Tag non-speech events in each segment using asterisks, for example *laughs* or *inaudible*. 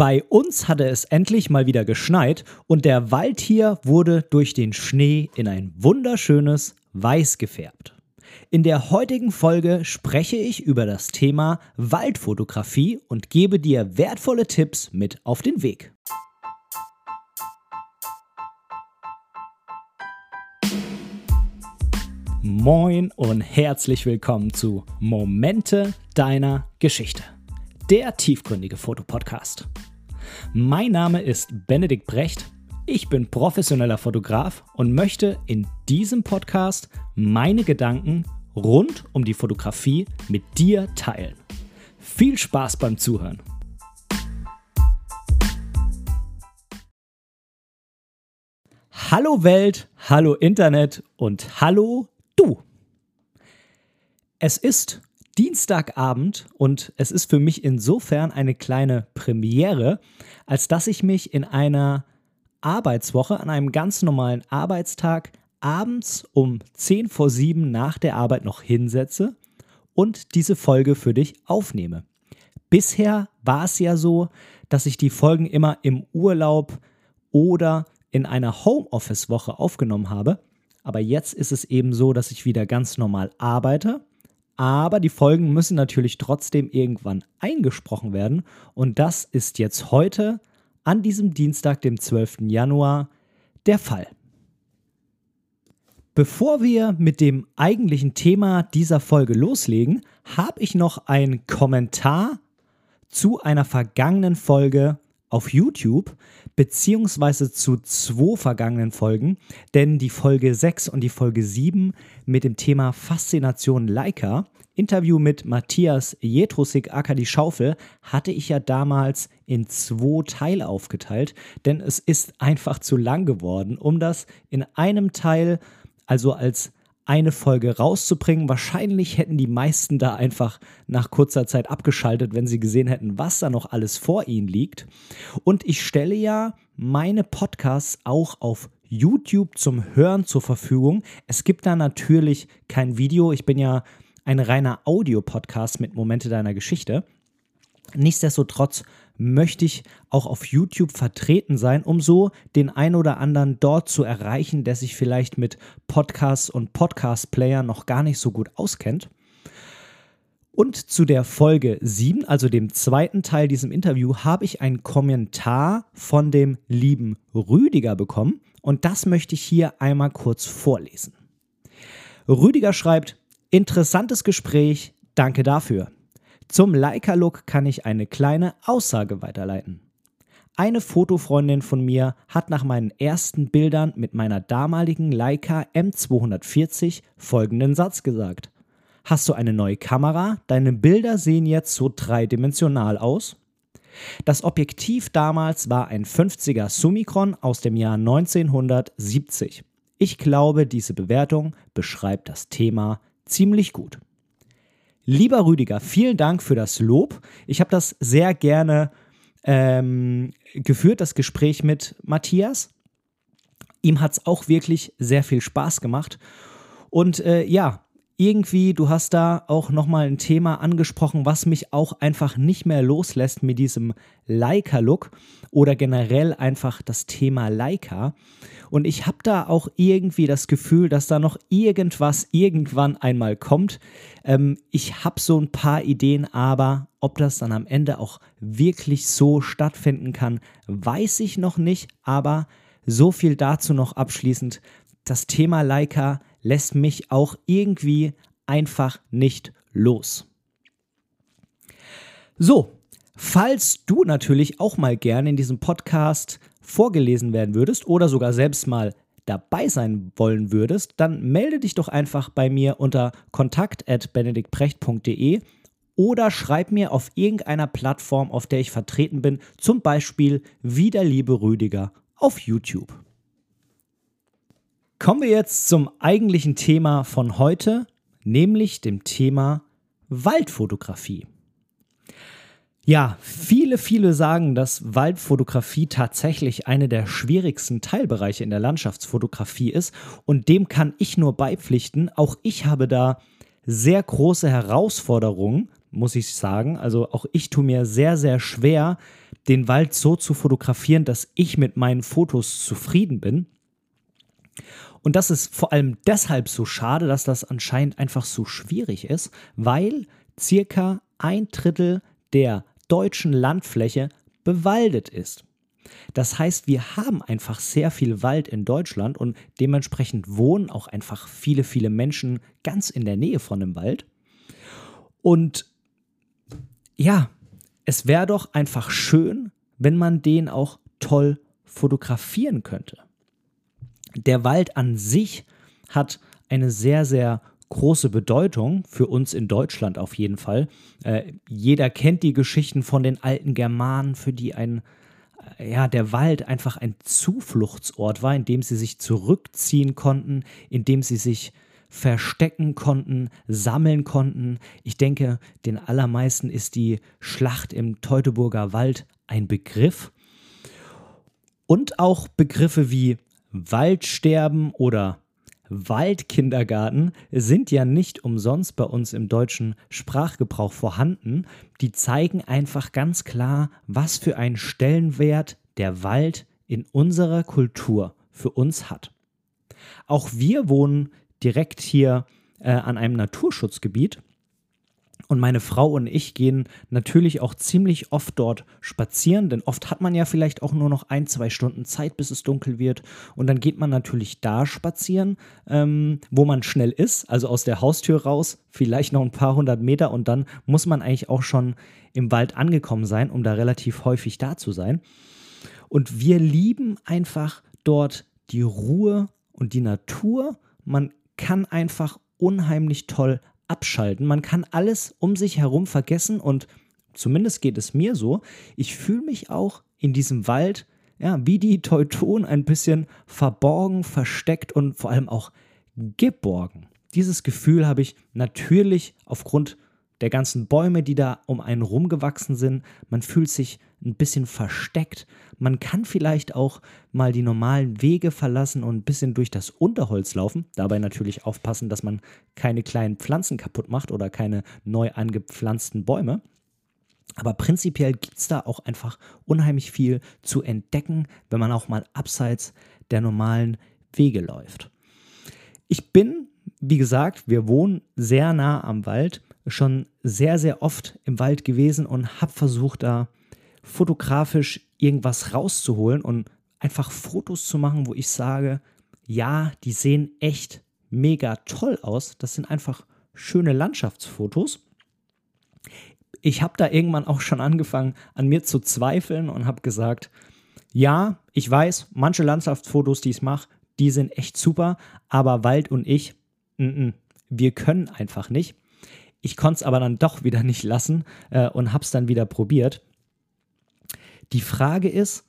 Bei uns hatte es endlich mal wieder geschneit und der Wald hier wurde durch den Schnee in ein wunderschönes Weiß gefärbt. In der heutigen Folge spreche ich über das Thema Waldfotografie und gebe dir wertvolle Tipps mit auf den Weg. Moin und herzlich willkommen zu Momente deiner Geschichte, der tiefgründige Fotopodcast. Mein Name ist Benedikt Brecht. Ich bin professioneller Fotograf und möchte in diesem Podcast meine Gedanken rund um die Fotografie mit dir teilen. Viel Spaß beim Zuhören. Hallo Welt, hallo Internet und hallo du. Es ist Dienstagabend und es ist für mich insofern eine kleine Premiere, als dass ich mich in einer Arbeitswoche, an einem ganz normalen Arbeitstag, abends um 10 vor 7 nach der Arbeit noch hinsetze und diese Folge für dich aufnehme. Bisher war es ja so, dass ich die Folgen immer im Urlaub oder in einer Homeoffice-Woche aufgenommen habe. Aber jetzt ist es eben so, dass ich wieder ganz normal arbeite aber die Folgen müssen natürlich trotzdem irgendwann eingesprochen werden. Und das ist jetzt heute, an diesem Dienstag, dem 12. Januar, der Fall. Bevor wir mit dem eigentlichen Thema dieser Folge loslegen, habe ich noch einen Kommentar zu einer vergangenen Folge auf YouTube, beziehungsweise zu zwei vergangenen Folgen, denn die Folge 6 und die Folge 7 mit dem Thema Faszination Leica, Interview mit Matthias Jetrusik aka die Schaufel, hatte ich ja damals in zwei Teile aufgeteilt, denn es ist einfach zu lang geworden, um das in einem Teil, also als eine Folge rauszubringen. Wahrscheinlich hätten die meisten da einfach nach kurzer Zeit abgeschaltet, wenn sie gesehen hätten, was da noch alles vor ihnen liegt. Und ich stelle ja meine Podcasts auch auf YouTube zum Hören zur Verfügung. Es gibt da natürlich kein Video. Ich bin ja ein reiner Audio-Podcast mit Momente deiner Geschichte. Nichtsdestotrotz möchte ich auch auf YouTube vertreten sein, um so den ein oder anderen dort zu erreichen, der sich vielleicht mit Podcasts und Podcast-Playern noch gar nicht so gut auskennt. Und zu der Folge 7, also dem zweiten Teil diesem Interview, habe ich einen Kommentar von dem lieben Rüdiger bekommen und das möchte ich hier einmal kurz vorlesen. Rüdiger schreibt, interessantes Gespräch, danke dafür. Zum Leica-Look kann ich eine kleine Aussage weiterleiten. Eine Fotofreundin von mir hat nach meinen ersten Bildern mit meiner damaligen Leica M240 folgenden Satz gesagt. Hast du eine neue Kamera? Deine Bilder sehen jetzt so dreidimensional aus. Das Objektiv damals war ein 50er Summicron aus dem Jahr 1970. Ich glaube, diese Bewertung beschreibt das Thema ziemlich gut. Lieber Rüdiger, vielen Dank für das Lob. Ich habe das sehr gerne ähm, geführt, das Gespräch mit Matthias. Ihm hat es auch wirklich sehr viel Spaß gemacht. Und äh, ja, irgendwie, du hast da auch nochmal ein Thema angesprochen, was mich auch einfach nicht mehr loslässt mit diesem Leica-Look oder generell einfach das Thema Leica. Und ich habe da auch irgendwie das Gefühl, dass da noch irgendwas irgendwann einmal kommt. Ähm, ich habe so ein paar Ideen, aber ob das dann am Ende auch wirklich so stattfinden kann, weiß ich noch nicht. Aber so viel dazu noch abschließend. Das Thema Leica lässt mich auch irgendwie einfach nicht los. So, falls du natürlich auch mal gerne in diesem Podcast vorgelesen werden würdest oder sogar selbst mal dabei sein wollen würdest, dann melde dich doch einfach bei mir unter kontakt.benediktprecht.de oder schreib mir auf irgendeiner Plattform, auf der ich vertreten bin, zum Beispiel wie der liebe Rüdiger auf YouTube. Kommen wir jetzt zum eigentlichen Thema von heute, nämlich dem Thema Waldfotografie. Ja, viele, viele sagen, dass Waldfotografie tatsächlich eine der schwierigsten Teilbereiche in der Landschaftsfotografie ist und dem kann ich nur beipflichten. Auch ich habe da sehr große Herausforderungen, muss ich sagen. Also auch ich tue mir sehr, sehr schwer, den Wald so zu fotografieren, dass ich mit meinen Fotos zufrieden bin. Und das ist vor allem deshalb so schade, dass das anscheinend einfach so schwierig ist, weil circa ein Drittel der deutschen Landfläche bewaldet ist. Das heißt, wir haben einfach sehr viel Wald in Deutschland und dementsprechend wohnen auch einfach viele, viele Menschen ganz in der Nähe von dem Wald. Und ja, es wäre doch einfach schön, wenn man den auch toll fotografieren könnte. Der Wald an sich hat eine sehr, sehr große Bedeutung für uns in Deutschland auf jeden Fall. Äh, jeder kennt die Geschichten von den alten Germanen, für die ein ja, der Wald einfach ein Zufluchtsort war, in dem sie sich zurückziehen konnten, in dem sie sich verstecken konnten, sammeln konnten. Ich denke, den allermeisten ist die Schlacht im Teutoburger Wald ein Begriff. Und auch Begriffe wie Waldsterben oder Waldkindergarten sind ja nicht umsonst bei uns im deutschen Sprachgebrauch vorhanden. Die zeigen einfach ganz klar, was für einen Stellenwert der Wald in unserer Kultur für uns hat. Auch wir wohnen direkt hier äh, an einem Naturschutzgebiet und meine Frau und ich gehen natürlich auch ziemlich oft dort spazieren, denn oft hat man ja vielleicht auch nur noch ein, zwei Stunden Zeit, bis es dunkel wird. Und dann geht man natürlich da spazieren, ähm, wo man schnell ist, also aus der Haustür raus, vielleicht noch ein paar hundert Meter und dann muss man eigentlich auch schon im Wald angekommen sein, um da relativ häufig da zu sein. Und wir lieben einfach dort die Ruhe und die Natur. Man kann einfach unheimlich toll abschalten. Man kann alles um sich herum vergessen und zumindest geht es mir so. Ich fühle mich auch in diesem Wald, ja, wie die Teutonen ein bisschen verborgen, versteckt und vor allem auch geborgen. Dieses Gefühl habe ich natürlich aufgrund der ganzen Bäume, die da um einen rumgewachsen sind. Man fühlt sich ein bisschen versteckt. Man kann vielleicht auch mal die normalen Wege verlassen und ein bisschen durch das Unterholz laufen. Dabei natürlich aufpassen, dass man keine kleinen Pflanzen kaputt macht oder keine neu angepflanzten Bäume. Aber prinzipiell gibt es da auch einfach unheimlich viel zu entdecken, wenn man auch mal abseits der normalen Wege läuft. Ich bin, wie gesagt, wir wohnen sehr nah am Wald, schon sehr, sehr oft im Wald gewesen und habe versucht, da fotografisch irgendwas rauszuholen und einfach Fotos zu machen, wo ich sage, ja, die sehen echt mega toll aus. Das sind einfach schöne Landschaftsfotos. Ich habe da irgendwann auch schon angefangen, an mir zu zweifeln und habe gesagt, ja, ich weiß, manche Landschaftsfotos, die ich mache, die sind echt super, aber Wald und ich, n -n, wir können einfach nicht. Ich konnte es aber dann doch wieder nicht lassen äh, und habe es dann wieder probiert. Die Frage ist,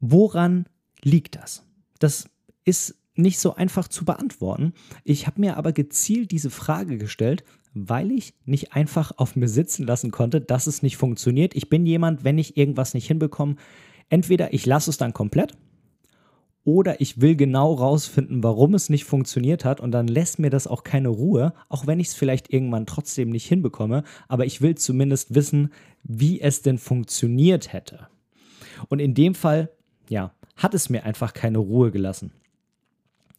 woran liegt das? Das ist nicht so einfach zu beantworten. Ich habe mir aber gezielt diese Frage gestellt, weil ich nicht einfach auf mir sitzen lassen konnte, dass es nicht funktioniert. Ich bin jemand, wenn ich irgendwas nicht hinbekomme, entweder ich lasse es dann komplett oder ich will genau rausfinden, warum es nicht funktioniert hat und dann lässt mir das auch keine Ruhe, auch wenn ich es vielleicht irgendwann trotzdem nicht hinbekomme, aber ich will zumindest wissen, wie es denn funktioniert hätte. Und in dem Fall, ja, hat es mir einfach keine Ruhe gelassen.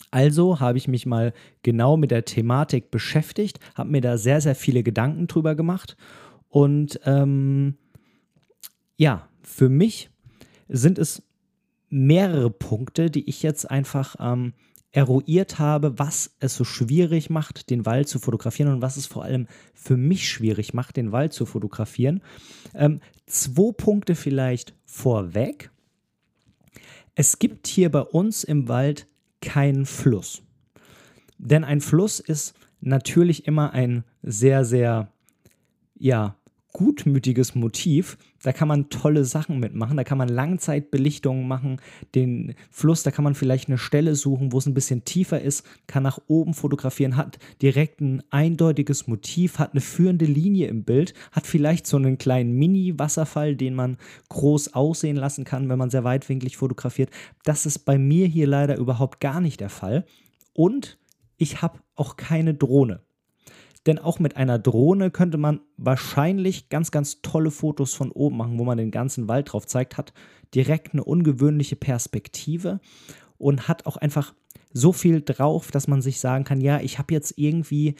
Also habe ich mich mal genau mit der Thematik beschäftigt, habe mir da sehr, sehr viele Gedanken drüber gemacht und ähm, ja, für mich sind es mehrere Punkte, die ich jetzt einfach ähm, eruiert habe, was es so schwierig macht, den Wald zu fotografieren und was es vor allem für mich schwierig macht, den Wald zu fotografieren. Ähm, zwei Punkte vielleicht vorweg. Es gibt hier bei uns im Wald keinen Fluss. Denn ein Fluss ist natürlich immer ein sehr, sehr, ja, gutmütiges Motiv. Da kann man tolle Sachen mitmachen. Da kann man Langzeitbelichtungen machen. Den Fluss, da kann man vielleicht eine Stelle suchen, wo es ein bisschen tiefer ist, kann nach oben fotografieren, hat direkt ein eindeutiges Motiv, hat eine führende Linie im Bild, hat vielleicht so einen kleinen Mini-Wasserfall, den man groß aussehen lassen kann, wenn man sehr weitwinklig fotografiert. Das ist bei mir hier leider überhaupt gar nicht der Fall. Und ich habe auch keine Drohne. Denn auch mit einer Drohne könnte man wahrscheinlich ganz, ganz tolle Fotos von oben machen, wo man den ganzen Wald drauf zeigt, hat direkt eine ungewöhnliche Perspektive und hat auch einfach so viel drauf, dass man sich sagen kann, ja, ich habe jetzt irgendwie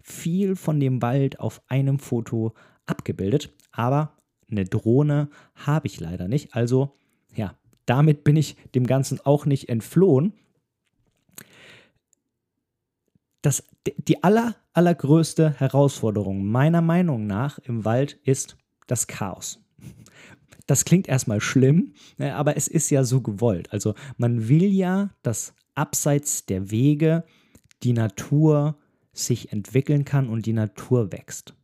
viel von dem Wald auf einem Foto abgebildet, aber eine Drohne habe ich leider nicht. Also ja, damit bin ich dem Ganzen auch nicht entflohen. Das, die aller, allergrößte Herausforderung meiner Meinung nach im Wald ist das Chaos. Das klingt erstmal schlimm, ne, aber es ist ja so gewollt. Also man will ja, dass abseits der Wege die Natur sich entwickeln kann und die Natur wächst.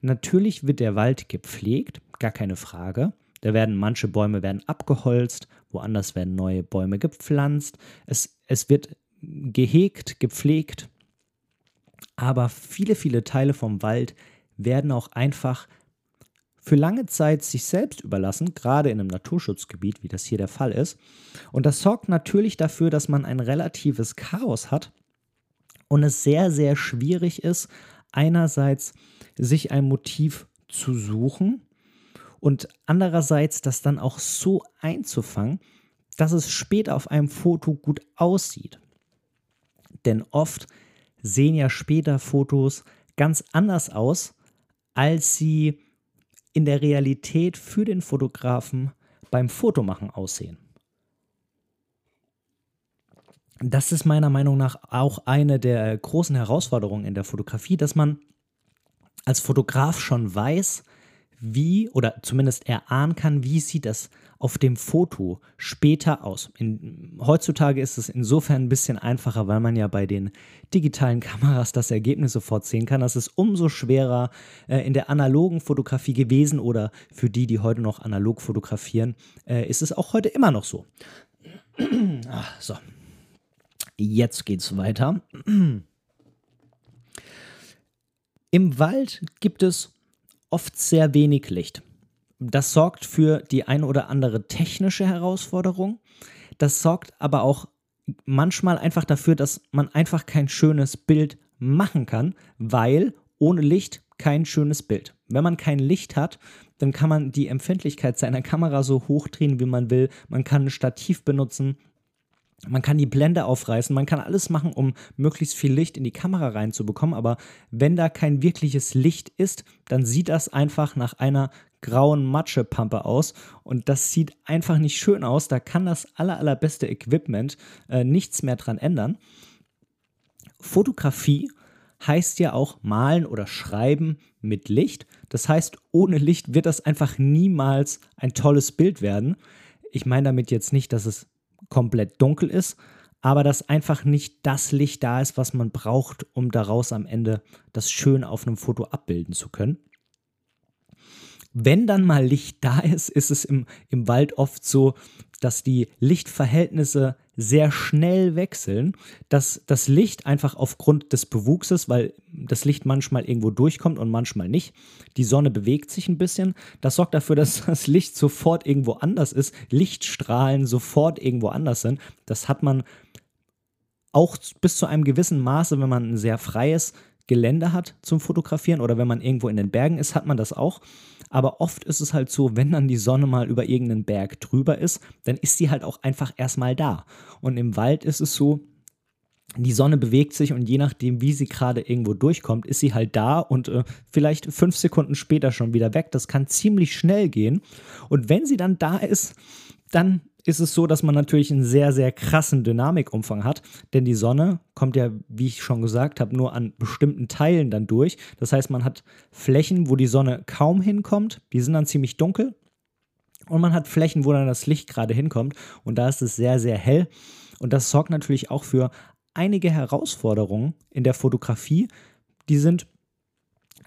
Natürlich wird der Wald gepflegt, gar keine Frage. Da werden manche Bäume werden abgeholzt, woanders werden neue Bäume gepflanzt. Es, es wird gehegt, gepflegt. Aber viele, viele Teile vom Wald werden auch einfach für lange Zeit sich selbst überlassen, gerade in einem Naturschutzgebiet, wie das hier der Fall ist. Und das sorgt natürlich dafür, dass man ein relatives Chaos hat und es sehr, sehr schwierig ist, einerseits sich ein Motiv zu suchen und andererseits das dann auch so einzufangen, dass es später auf einem Foto gut aussieht. Denn oft sehen ja später Fotos ganz anders aus, als sie in der Realität für den Fotografen beim Fotomachen aussehen. Das ist meiner Meinung nach auch eine der großen Herausforderungen in der Fotografie, dass man als Fotograf schon weiß, wie oder zumindest erahnen kann, wie sieht das auf dem Foto später aus. In, heutzutage ist es insofern ein bisschen einfacher, weil man ja bei den digitalen Kameras das Ergebnis sofort sehen kann. Das ist umso schwerer äh, in der analogen Fotografie gewesen oder für die, die heute noch analog fotografieren, äh, ist es auch heute immer noch so. *clears throat* Ach, so. Jetzt geht's weiter. Im Wald gibt es oft sehr wenig Licht. Das sorgt für die eine oder andere technische Herausforderung. Das sorgt aber auch manchmal einfach dafür, dass man einfach kein schönes Bild machen kann, weil ohne Licht kein schönes Bild. Wenn man kein Licht hat, dann kann man die Empfindlichkeit seiner Kamera so hochdrehen, wie man will. Man kann ein Stativ benutzen, man kann die Blende aufreißen, man kann alles machen, um möglichst viel Licht in die Kamera reinzubekommen, aber wenn da kein wirkliches Licht ist, dann sieht das einfach nach einer grauen Matschepampe aus und das sieht einfach nicht schön aus. Da kann das aller, allerbeste Equipment äh, nichts mehr dran ändern. Fotografie heißt ja auch malen oder schreiben mit Licht. Das heißt, ohne Licht wird das einfach niemals ein tolles Bild werden. Ich meine damit jetzt nicht, dass es komplett dunkel ist, aber dass einfach nicht das Licht da ist, was man braucht, um daraus am Ende das schön auf einem Foto abbilden zu können. Wenn dann mal Licht da ist, ist es im, im Wald oft so, dass die Lichtverhältnisse sehr schnell wechseln, dass das Licht einfach aufgrund des Bewuchses, weil das Licht manchmal irgendwo durchkommt und manchmal nicht, die Sonne bewegt sich ein bisschen, das sorgt dafür, dass *laughs* das Licht sofort irgendwo anders ist, Lichtstrahlen sofort irgendwo anders sind. Das hat man auch bis zu einem gewissen Maße, wenn man ein sehr freies Gelände hat zum Fotografieren oder wenn man irgendwo in den Bergen ist, hat man das auch. Aber oft ist es halt so, wenn dann die Sonne mal über irgendeinen Berg drüber ist, dann ist sie halt auch einfach erstmal da. Und im Wald ist es so, die Sonne bewegt sich und je nachdem, wie sie gerade irgendwo durchkommt, ist sie halt da und äh, vielleicht fünf Sekunden später schon wieder weg. Das kann ziemlich schnell gehen. Und wenn sie dann da ist, dann ist es so, dass man natürlich einen sehr, sehr krassen Dynamikumfang hat, denn die Sonne kommt ja, wie ich schon gesagt habe, nur an bestimmten Teilen dann durch. Das heißt, man hat Flächen, wo die Sonne kaum hinkommt, die sind dann ziemlich dunkel. Und man hat Flächen, wo dann das Licht gerade hinkommt und da ist es sehr, sehr hell. Und das sorgt natürlich auch für einige Herausforderungen in der Fotografie. Die sind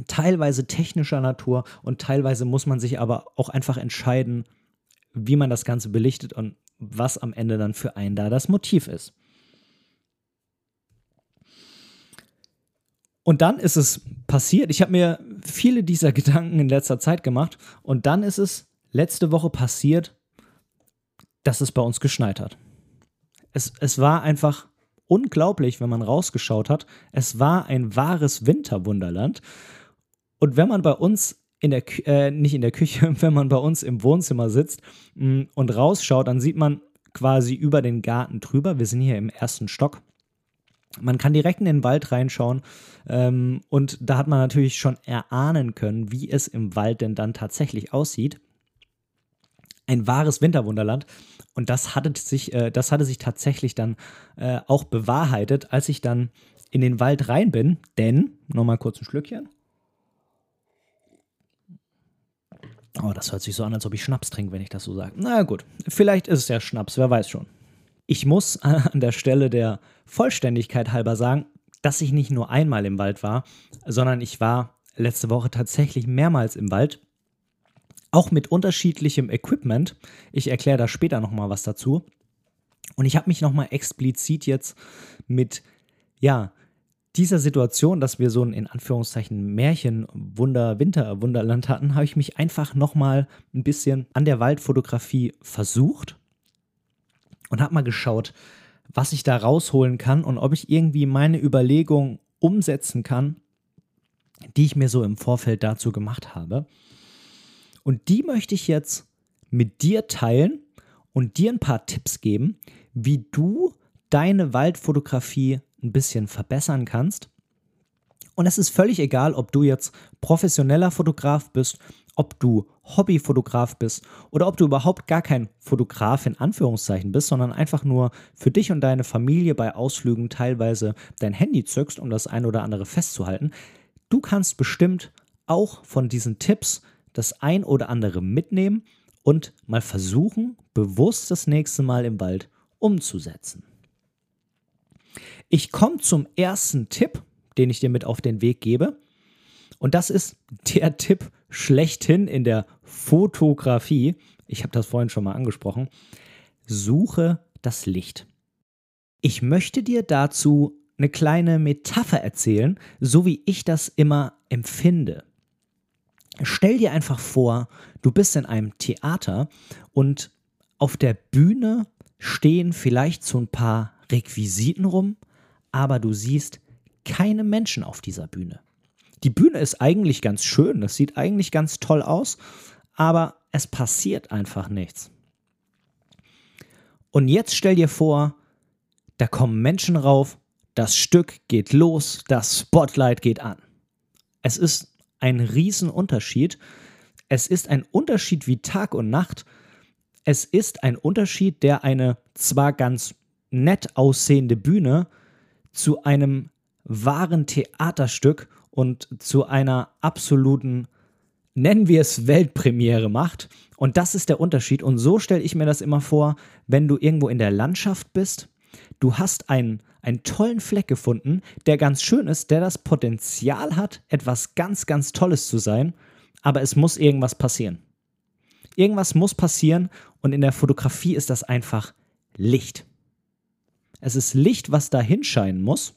teilweise technischer Natur und teilweise muss man sich aber auch einfach entscheiden, wie man das Ganze belichtet und was am Ende dann für einen da das Motiv ist. Und dann ist es passiert, ich habe mir viele dieser *laughs* Gedanken in letzter Zeit gemacht und dann ist es letzte Woche passiert, dass es bei uns geschneit hat. Es, es war einfach unglaublich, wenn man rausgeschaut hat. Es war ein wahres Winterwunderland. Und wenn man bei uns in der, äh, nicht in der Küche, *laughs* wenn man bei uns im Wohnzimmer sitzt mh, mm, und rausschaut, dann sieht man quasi über den Garten drüber. Wir sind hier im ersten Stock. Man kann direkt in den Wald reinschauen ähm, und da hat man natürlich schon erahnen können, wie es im Wald denn dann tatsächlich aussieht. Ein wahres Winterwunderland. Und das hatte sich, äh, das hatte sich tatsächlich dann äh, auch bewahrheitet, als ich dann in den Wald rein bin. Denn, nochmal kurz ein Schlückchen. Oh, das hört sich so an, als ob ich Schnaps trinke, wenn ich das so sage. Na gut, vielleicht ist es ja Schnaps, wer weiß schon. Ich muss *laughs* an der Stelle der Vollständigkeit halber sagen, dass ich nicht nur einmal im Wald war, sondern ich war letzte Woche tatsächlich mehrmals im Wald. Auch mit unterschiedlichem Equipment. Ich erkläre da später nochmal was dazu. Und ich habe mich nochmal explizit jetzt mit, ja, dieser Situation, dass wir so ein in Anführungszeichen Märchen Wunder Winter Wunderland hatten, habe ich mich einfach noch mal ein bisschen an der Waldfotografie versucht und habe mal geschaut, was ich da rausholen kann und ob ich irgendwie meine Überlegungen umsetzen kann, die ich mir so im Vorfeld dazu gemacht habe. Und die möchte ich jetzt mit dir teilen und dir ein paar Tipps geben, wie du deine Waldfotografie ein bisschen verbessern kannst. Und es ist völlig egal, ob du jetzt professioneller Fotograf bist, ob du Hobbyfotograf bist oder ob du überhaupt gar kein Fotograf in Anführungszeichen bist, sondern einfach nur für dich und deine Familie bei Ausflügen teilweise dein Handy zückst, um das ein oder andere festzuhalten. Du kannst bestimmt auch von diesen Tipps das ein oder andere mitnehmen und mal versuchen, bewusst das nächste Mal im Wald umzusetzen. Ich komme zum ersten Tipp, den ich dir mit auf den Weg gebe. Und das ist der Tipp schlechthin in der Fotografie. Ich habe das vorhin schon mal angesprochen. Suche das Licht. Ich möchte dir dazu eine kleine Metapher erzählen, so wie ich das immer empfinde. Stell dir einfach vor, du bist in einem Theater und auf der Bühne stehen vielleicht so ein paar Requisiten rum, aber du siehst keine Menschen auf dieser Bühne. Die Bühne ist eigentlich ganz schön, das sieht eigentlich ganz toll aus, aber es passiert einfach nichts. Und jetzt stell dir vor, da kommen Menschen rauf, das Stück geht los, das Spotlight geht an. Es ist ein Riesenunterschied. Es ist ein Unterschied wie Tag und Nacht. Es ist ein Unterschied, der eine zwar ganz nett aussehende Bühne zu einem wahren Theaterstück und zu einer absoluten, nennen wir es Weltpremiere macht. Und das ist der Unterschied. Und so stelle ich mir das immer vor, wenn du irgendwo in der Landschaft bist. Du hast einen, einen tollen Fleck gefunden, der ganz schön ist, der das Potenzial hat, etwas ganz, ganz Tolles zu sein. Aber es muss irgendwas passieren. Irgendwas muss passieren und in der Fotografie ist das einfach Licht. Es ist Licht, was da hinscheinen muss.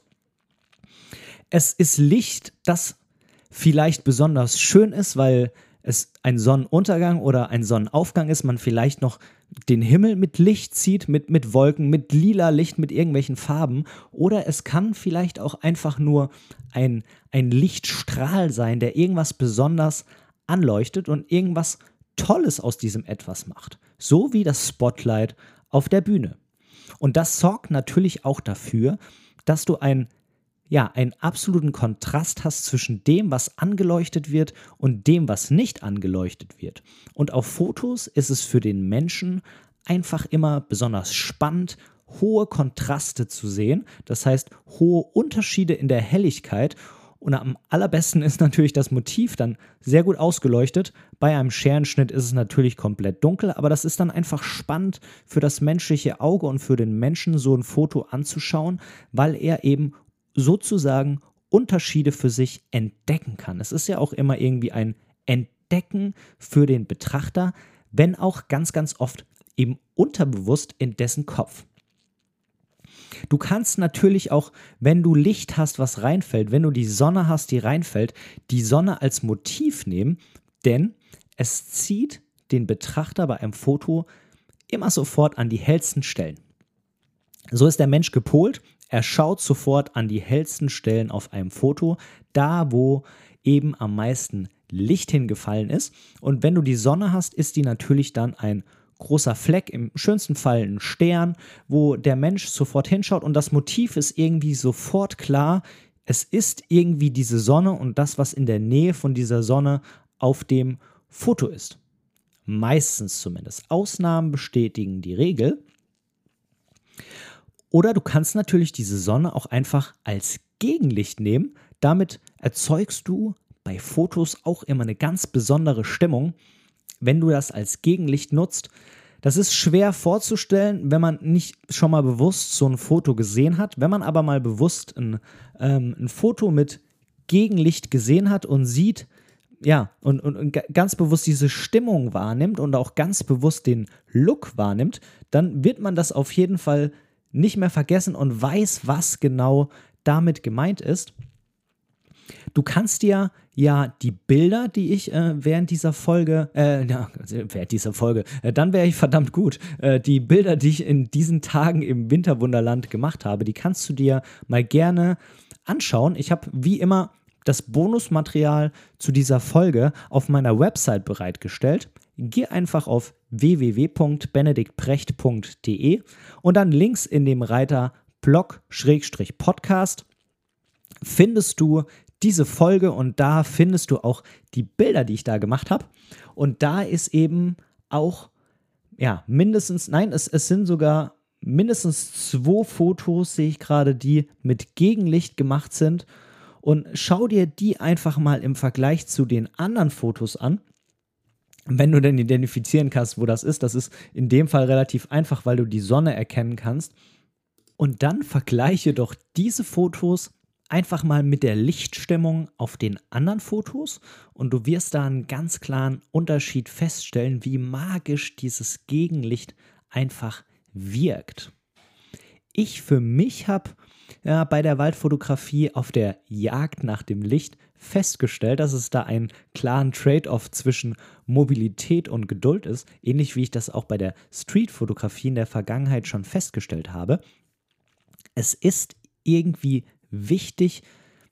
Es ist Licht, das vielleicht besonders schön ist, weil es ein Sonnenuntergang oder ein Sonnenaufgang ist, man vielleicht noch den Himmel mit Licht zieht, mit, mit Wolken, mit lila Licht, mit irgendwelchen Farben. Oder es kann vielleicht auch einfach nur ein, ein Lichtstrahl sein, der irgendwas besonders anleuchtet und irgendwas Tolles aus diesem etwas macht. So wie das Spotlight auf der Bühne. Und das sorgt natürlich auch dafür, dass du ein ja, einen absoluten Kontrast hast zwischen dem, was angeleuchtet wird und dem, was nicht angeleuchtet wird. Und auf Fotos ist es für den Menschen einfach immer besonders spannend, hohe Kontraste zu sehen, das heißt hohe Unterschiede in der Helligkeit und am allerbesten ist natürlich das Motiv dann sehr gut ausgeleuchtet. Bei einem Scherenschnitt ist es natürlich komplett dunkel, aber das ist dann einfach spannend für das menschliche Auge und für den Menschen so ein Foto anzuschauen, weil er eben sozusagen Unterschiede für sich entdecken kann. Es ist ja auch immer irgendwie ein Entdecken für den Betrachter, wenn auch ganz, ganz oft eben unterbewusst in dessen Kopf. Du kannst natürlich auch, wenn du Licht hast, was reinfällt, wenn du die Sonne hast, die reinfällt, die Sonne als Motiv nehmen, denn es zieht den Betrachter bei einem Foto immer sofort an die hellsten Stellen. So ist der Mensch gepolt. Er schaut sofort an die hellsten Stellen auf einem Foto, da wo eben am meisten Licht hingefallen ist. Und wenn du die Sonne hast, ist die natürlich dann ein großer Fleck, im schönsten Fall ein Stern, wo der Mensch sofort hinschaut und das Motiv ist irgendwie sofort klar. Es ist irgendwie diese Sonne und das, was in der Nähe von dieser Sonne auf dem Foto ist. Meistens zumindest. Ausnahmen bestätigen die Regel. Oder du kannst natürlich diese Sonne auch einfach als Gegenlicht nehmen. Damit erzeugst du bei Fotos auch immer eine ganz besondere Stimmung, wenn du das als Gegenlicht nutzt. Das ist schwer vorzustellen, wenn man nicht schon mal bewusst so ein Foto gesehen hat. Wenn man aber mal bewusst ein, ähm, ein Foto mit Gegenlicht gesehen hat und sieht, ja, und, und, und, ganz bewusst diese Stimmung wahrnimmt und auch ganz bewusst den Look wahrnimmt, dann wird man das auf jeden Fall nicht mehr vergessen und weiß, was genau damit gemeint ist. Du kannst dir ja die Bilder, die ich äh, während dieser Folge, äh, ja, während dieser Folge, äh, dann wäre ich verdammt gut. Äh, die Bilder, die ich in diesen Tagen im Winterwunderland gemacht habe, die kannst du dir mal gerne anschauen. Ich habe wie immer das Bonusmaterial zu dieser Folge auf meiner Website bereitgestellt. Geh einfach auf www.benediktprecht.de und dann links in dem Reiter Blog-Podcast findest du diese Folge und da findest du auch die Bilder, die ich da gemacht habe. Und da ist eben auch, ja, mindestens, nein, es, es sind sogar mindestens zwei Fotos, sehe ich gerade, die mit Gegenlicht gemacht sind und schau dir die einfach mal im Vergleich zu den anderen Fotos an. Wenn du denn identifizieren kannst, wo das ist, das ist in dem Fall relativ einfach, weil du die Sonne erkennen kannst. Und dann vergleiche doch diese Fotos einfach mal mit der Lichtstimmung auf den anderen Fotos und du wirst da einen ganz klaren Unterschied feststellen, wie magisch dieses Gegenlicht einfach wirkt. Ich für mich habe ja, bei der Waldfotografie auf der Jagd nach dem Licht festgestellt, dass es da einen klaren Trade-off zwischen Mobilität und Geduld ist, ähnlich wie ich das auch bei der Streetfotografie in der Vergangenheit schon festgestellt habe. Es ist irgendwie wichtig,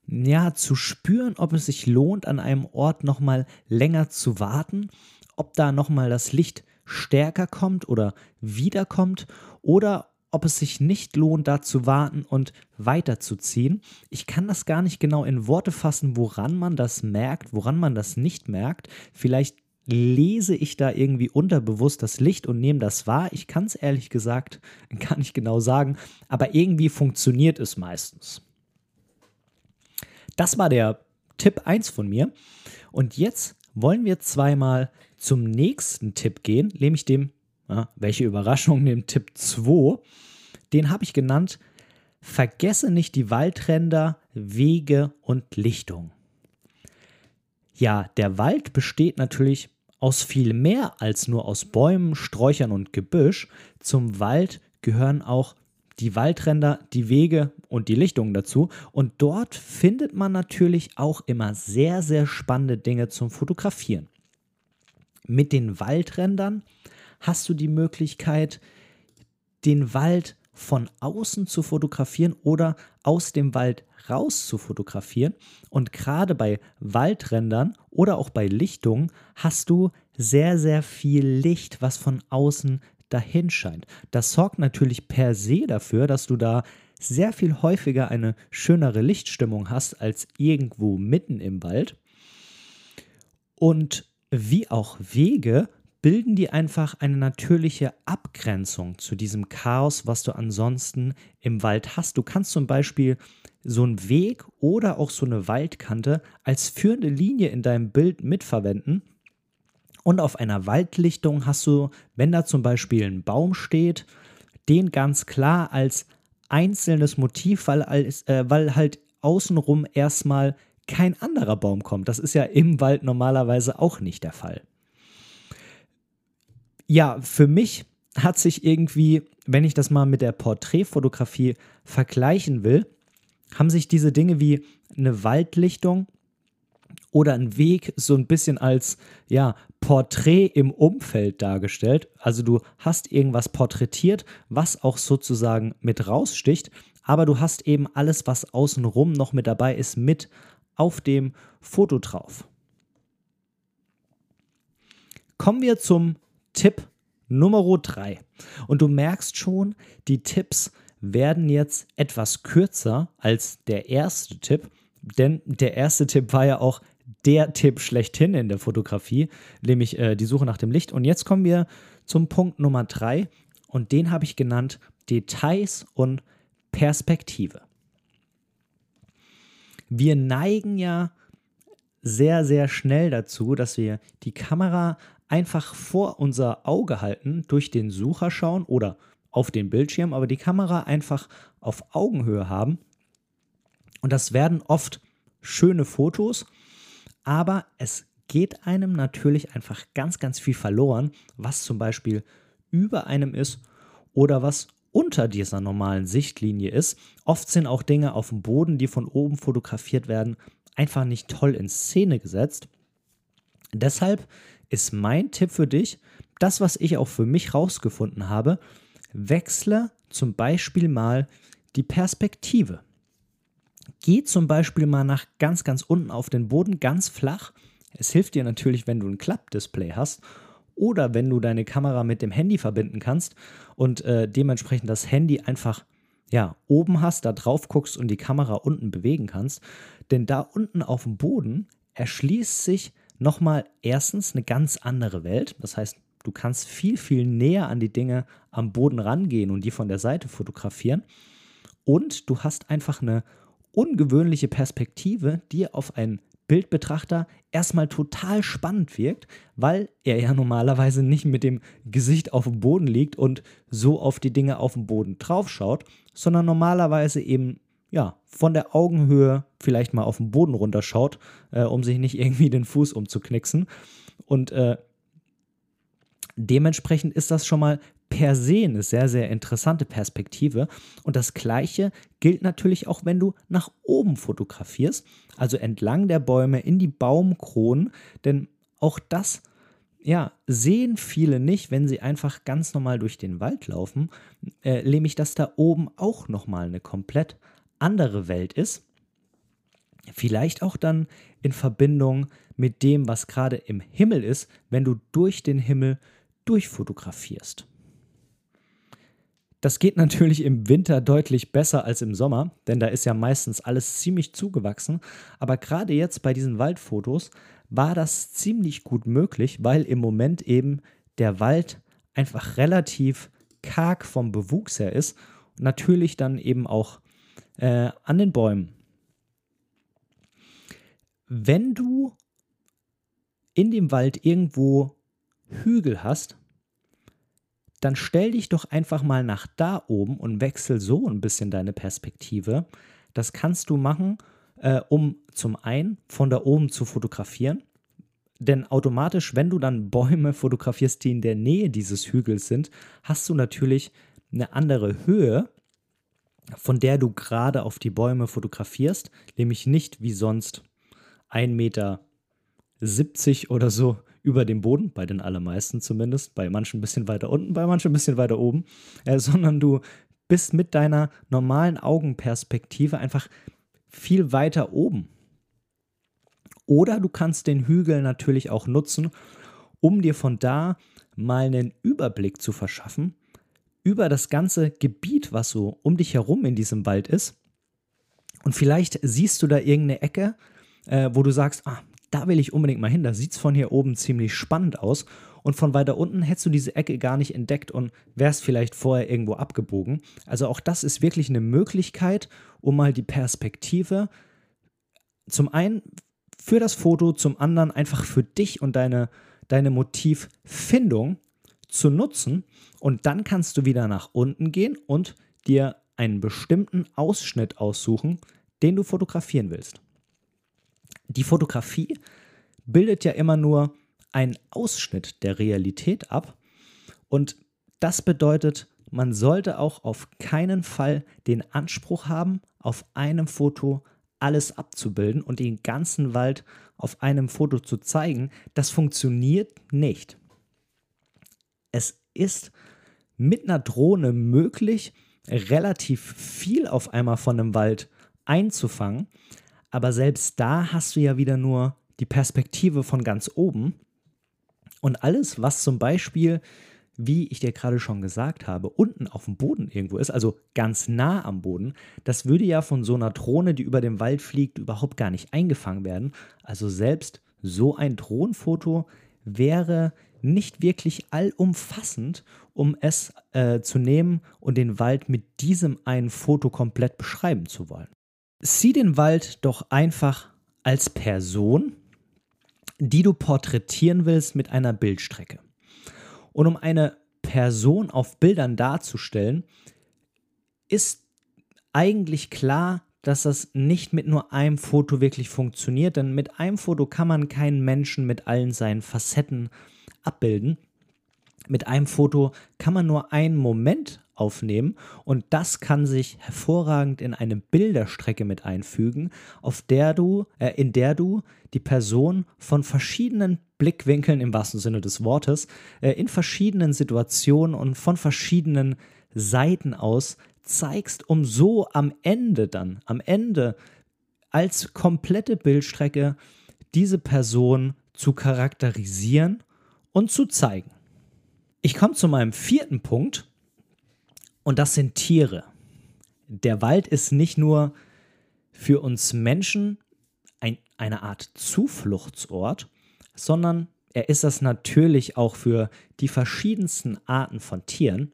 ja, zu spüren, ob es sich lohnt, an einem Ort nochmal länger zu warten, ob da nochmal das Licht stärker kommt oder wiederkommt oder ob es sich nicht lohnt, da zu warten und weiterzuziehen. Ich kann das gar nicht genau in Worte fassen, woran man das merkt, woran man das nicht merkt. Vielleicht lese ich da irgendwie unterbewusst das Licht und nehme das wahr. Ich kann es ehrlich gesagt *laughs* gar nicht genau sagen, aber irgendwie funktioniert es meistens. Das war der Tipp 1 von mir. Und jetzt wollen wir zweimal zum nächsten Tipp gehen, nämlich dem ja, welche Überraschung, *laughs* den Tipp 2. Den habe ich genannt, vergesse nicht die Waldränder, Wege und Lichtung. Ja, der Wald besteht natürlich aus viel mehr als nur aus Bäumen, Sträuchern und Gebüsch. Zum Wald gehören auch die Waldränder, die Wege und die Lichtungen dazu. Und dort findet man natürlich auch immer sehr, sehr spannende Dinge zum Fotografieren. Mit den Waldrändern hast du die Möglichkeit, den Wald von außen zu fotografieren oder aus dem Wald raus zu fotografieren. Und gerade bei Waldrändern oder auch bei Lichtungen hast du sehr, sehr viel Licht, was von außen dahin scheint. Das sorgt natürlich per se dafür, dass du da sehr viel häufiger eine schönere Lichtstimmung hast als irgendwo mitten im Wald. Und wie auch Wege bilden die einfach eine natürliche Abgrenzung zu diesem Chaos, was du ansonsten im Wald hast. Du kannst zum Beispiel so einen Weg oder auch so eine Waldkante als führende Linie in deinem Bild mitverwenden. Und auf einer Waldlichtung hast du, wenn da zum Beispiel ein Baum steht, den ganz klar als einzelnes Motiv, weil, als, äh, weil halt außenrum erstmal kein anderer Baum kommt. Das ist ja im Wald normalerweise auch nicht der Fall ja, für mich hat sich irgendwie, wenn ich das mal mit der Porträtfotografie vergleichen will, haben sich diese Dinge wie eine Waldlichtung oder ein Weg so ein bisschen als ja, Porträt im Umfeld dargestellt. Also du hast irgendwas porträtiert, was auch sozusagen mit raussticht, aber du hast eben alles, was außenrum noch mit dabei ist, mit auf dem Foto drauf. Kommen wir zum Tipp Nummer 3. Und du merkst schon, die Tipps werden jetzt etwas kürzer als der erste Tipp, denn der erste Tipp war ja auch der Tipp schlechthin in der Fotografie, nämlich äh, die Suche nach dem Licht. Und jetzt kommen wir zum Punkt Nummer 3 und den habe ich genannt Details und Perspektive. Wir neigen ja sehr, sehr schnell dazu, dass wir die Kamera einfach vor unser Auge halten, durch den Sucher schauen oder auf den Bildschirm, aber die Kamera einfach auf Augenhöhe haben. Und das werden oft schöne Fotos, aber es geht einem natürlich einfach ganz, ganz viel verloren, was zum Beispiel über einem ist oder was unter dieser normalen Sichtlinie ist. Oft sind auch Dinge auf dem Boden, die von oben fotografiert werden, einfach nicht toll in Szene gesetzt. Deshalb ist mein Tipp für dich, das, was ich auch für mich rausgefunden habe, wechsle zum Beispiel mal die Perspektive. Geh zum Beispiel mal nach ganz, ganz unten auf den Boden, ganz flach. Es hilft dir natürlich, wenn du ein Klappdisplay hast oder wenn du deine Kamera mit dem Handy verbinden kannst und äh, dementsprechend das Handy einfach ja, oben hast, da drauf guckst und die Kamera unten bewegen kannst. Denn da unten auf dem Boden erschließt sich nochmal erstens eine ganz andere Welt. Das heißt, du kannst viel, viel näher an die Dinge am Boden rangehen und die von der Seite fotografieren. Und du hast einfach eine ungewöhnliche Perspektive, die auf einen Bildbetrachter erstmal total spannend wirkt, weil er ja normalerweise nicht mit dem Gesicht auf dem Boden liegt und so auf die Dinge auf dem Boden draufschaut, sondern normalerweise eben ja, von der Augenhöhe vielleicht mal auf den Boden runterschaut, äh, um sich nicht irgendwie den Fuß umzuknicksen. Und äh, dementsprechend ist das schon mal per se eine sehr, sehr interessante Perspektive. Und das gleiche gilt natürlich auch, wenn du nach oben fotografierst, also entlang der Bäume in die Baumkronen, denn auch das ja, sehen viele nicht, wenn sie einfach ganz normal durch den Wald laufen, äh, nämlich dass da oben auch nochmal eine komplett andere Welt ist. Vielleicht auch dann in Verbindung mit dem, was gerade im Himmel ist, wenn du durch den Himmel durchfotografierst. Das geht natürlich im Winter deutlich besser als im Sommer, denn da ist ja meistens alles ziemlich zugewachsen. Aber gerade jetzt bei diesen Waldfotos war das ziemlich gut möglich, weil im Moment eben der Wald einfach relativ karg vom Bewuchs her ist und natürlich dann eben auch äh, an den Bäumen. Wenn du in dem Wald irgendwo Hügel hast, dann stell dich doch einfach mal nach da oben und wechsel so ein bisschen deine Perspektive. Das kannst du machen, äh, um zum einen von da oben zu fotografieren. Denn automatisch, wenn du dann Bäume fotografierst, die in der Nähe dieses Hügels sind, hast du natürlich eine andere Höhe von der du gerade auf die Bäume fotografierst, nämlich nicht wie sonst 1,70 Meter oder so über dem Boden, bei den allermeisten zumindest, bei manchen ein bisschen weiter unten, bei manchen ein bisschen weiter oben, äh, sondern du bist mit deiner normalen Augenperspektive einfach viel weiter oben. Oder du kannst den Hügel natürlich auch nutzen, um dir von da mal einen Überblick zu verschaffen über das ganze Gebiet, was so um dich herum in diesem Wald ist. Und vielleicht siehst du da irgendeine Ecke, äh, wo du sagst, ah, da will ich unbedingt mal hin, da sieht es von hier oben ziemlich spannend aus. Und von weiter unten hättest du diese Ecke gar nicht entdeckt und wärst vielleicht vorher irgendwo abgebogen. Also auch das ist wirklich eine Möglichkeit, um mal die Perspektive zum einen für das Foto, zum anderen einfach für dich und deine, deine Motivfindung zu nutzen. Und dann kannst du wieder nach unten gehen und dir einen bestimmten Ausschnitt aussuchen, den du fotografieren willst. Die Fotografie bildet ja immer nur einen Ausschnitt der Realität ab. Und das bedeutet, man sollte auch auf keinen Fall den Anspruch haben, auf einem Foto alles abzubilden und den ganzen Wald auf einem Foto zu zeigen. Das funktioniert nicht es ist mit einer Drohne möglich, relativ viel auf einmal von einem Wald einzufangen. Aber selbst da hast du ja wieder nur die Perspektive von ganz oben. Und alles, was zum Beispiel, wie ich dir gerade schon gesagt habe, unten auf dem Boden irgendwo ist, also ganz nah am Boden, das würde ja von so einer Drohne, die über dem Wald fliegt, überhaupt gar nicht eingefangen werden. Also selbst so ein Drohnenfoto wäre nicht wirklich allumfassend, um es äh, zu nehmen und den Wald mit diesem einen Foto komplett beschreiben zu wollen. Sieh den Wald doch einfach als Person, die du porträtieren willst mit einer Bildstrecke. Und um eine Person auf Bildern darzustellen, ist eigentlich klar, dass das nicht mit nur einem Foto wirklich funktioniert, denn mit einem Foto kann man keinen Menschen mit allen seinen Facetten abbilden. Mit einem Foto kann man nur einen Moment aufnehmen und das kann sich hervorragend in eine Bilderstrecke mit einfügen, auf der du, äh, in der du die Person von verschiedenen Blickwinkeln im wahrsten Sinne des Wortes, äh, in verschiedenen Situationen und von verschiedenen Seiten aus zeigst, um so am Ende dann, am Ende als komplette Bildstrecke diese Person zu charakterisieren und zu zeigen. Ich komme zu meinem vierten Punkt und das sind Tiere. Der Wald ist nicht nur für uns Menschen ein, eine Art Zufluchtsort, sondern er ist das natürlich auch für die verschiedensten Arten von Tieren.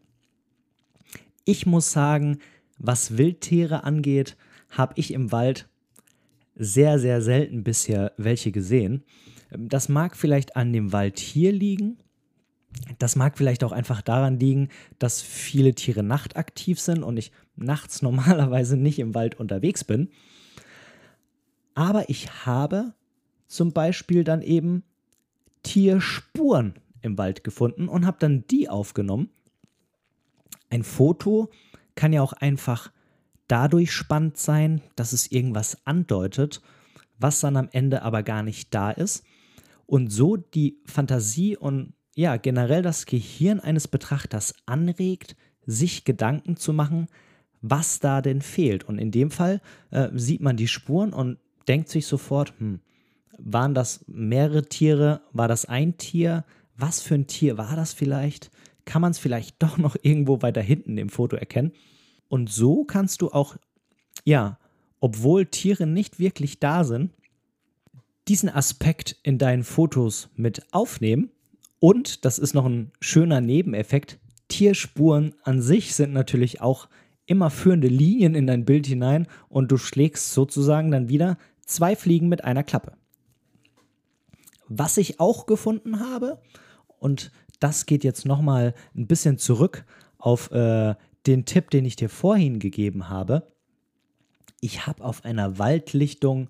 Ich muss sagen, was Wildtiere angeht, habe ich im Wald sehr, sehr selten bisher welche gesehen. Das mag vielleicht an dem Wald hier liegen. Das mag vielleicht auch einfach daran liegen, dass viele Tiere nachtaktiv sind und ich nachts *laughs* normalerweise nicht im Wald unterwegs bin. Aber ich habe zum Beispiel dann eben Tierspuren im Wald gefunden und habe dann die aufgenommen. Ein Foto kann ja auch einfach dadurch spannend sein, dass es irgendwas andeutet, was dann am Ende aber gar nicht da ist und so die Fantasie und ja, generell das Gehirn eines Betrachters anregt, sich Gedanken zu machen, was da denn fehlt. Und in dem Fall äh, sieht man die Spuren und denkt sich sofort, hm, waren das mehrere Tiere? War das ein Tier? Was für ein Tier war das vielleicht? Kann man es vielleicht *laughs* doch noch irgendwo weiter hinten im Foto erkennen? Und so kannst du auch, ja, obwohl Tiere nicht wirklich da sind, diesen Aspekt in deinen Fotos mit aufnehmen. Und, das ist noch ein schöner Nebeneffekt, Tierspuren an sich sind natürlich auch immer führende Linien in dein Bild hinein und du schlägst sozusagen dann wieder zwei Fliegen mit einer Klappe. Was ich auch gefunden habe, und das geht jetzt nochmal ein bisschen zurück auf äh, den Tipp, den ich dir vorhin gegeben habe. Ich habe auf einer Waldlichtung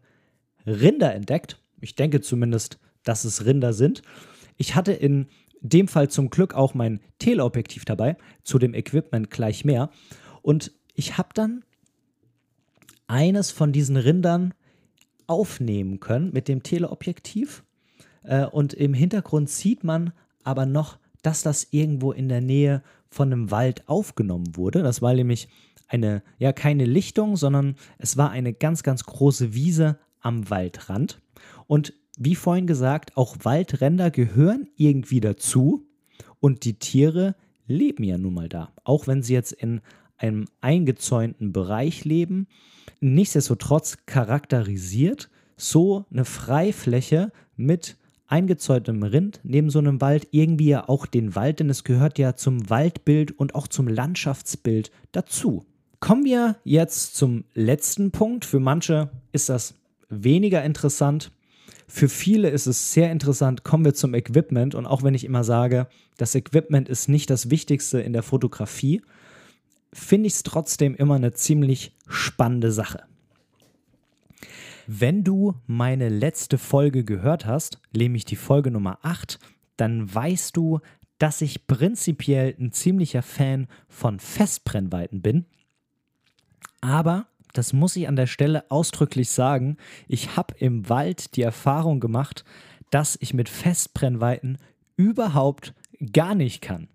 Rinder entdeckt ich denke zumindest, dass es Rinder sind. Ich hatte in dem Fall zum Glück auch mein Teleobjektiv dabei, zu dem Equipment gleich mehr. Und ich habe dann eines von diesen Rindern aufnehmen können mit dem Teleobjektiv. Äh, und im Hintergrund sieht man aber noch, dass das irgendwo in der Nähe von einem Wald aufgenommen wurde. Das war nämlich eine, ja, keine Lichtung, sondern es war eine ganz, ganz große Wiese am Waldrand. Und wie vorhin gesagt, auch Waldränder gehören irgendwie dazu und die Tiere leben ja nun mal da. Auch wenn sie jetzt in einem eingezäunten Bereich leben, nichtsdestotrotz charakterisiert so eine Freifläche mit eingezäuntem Rind neben so einem Wald irgendwie ja auch den Wald, denn es gehört ja zum Waldbild und auch zum Landschaftsbild dazu. Kommen wir jetzt zum letzten Punkt. Für manche ist das weniger interessant. Für viele ist es sehr interessant. Kommen wir zum Equipment. Und auch wenn ich immer sage, das Equipment ist nicht das Wichtigste in der Fotografie, finde ich es trotzdem immer eine ziemlich spannende Sache. Wenn du meine letzte Folge gehört hast, nämlich die Folge Nummer 8, dann weißt du, dass ich prinzipiell ein ziemlicher Fan von Festbrennweiten bin. Aber das muss ich an der Stelle ausdrücklich sagen, ich habe im Wald die Erfahrung gemacht, dass ich mit Festbrennweiten überhaupt gar nicht kann.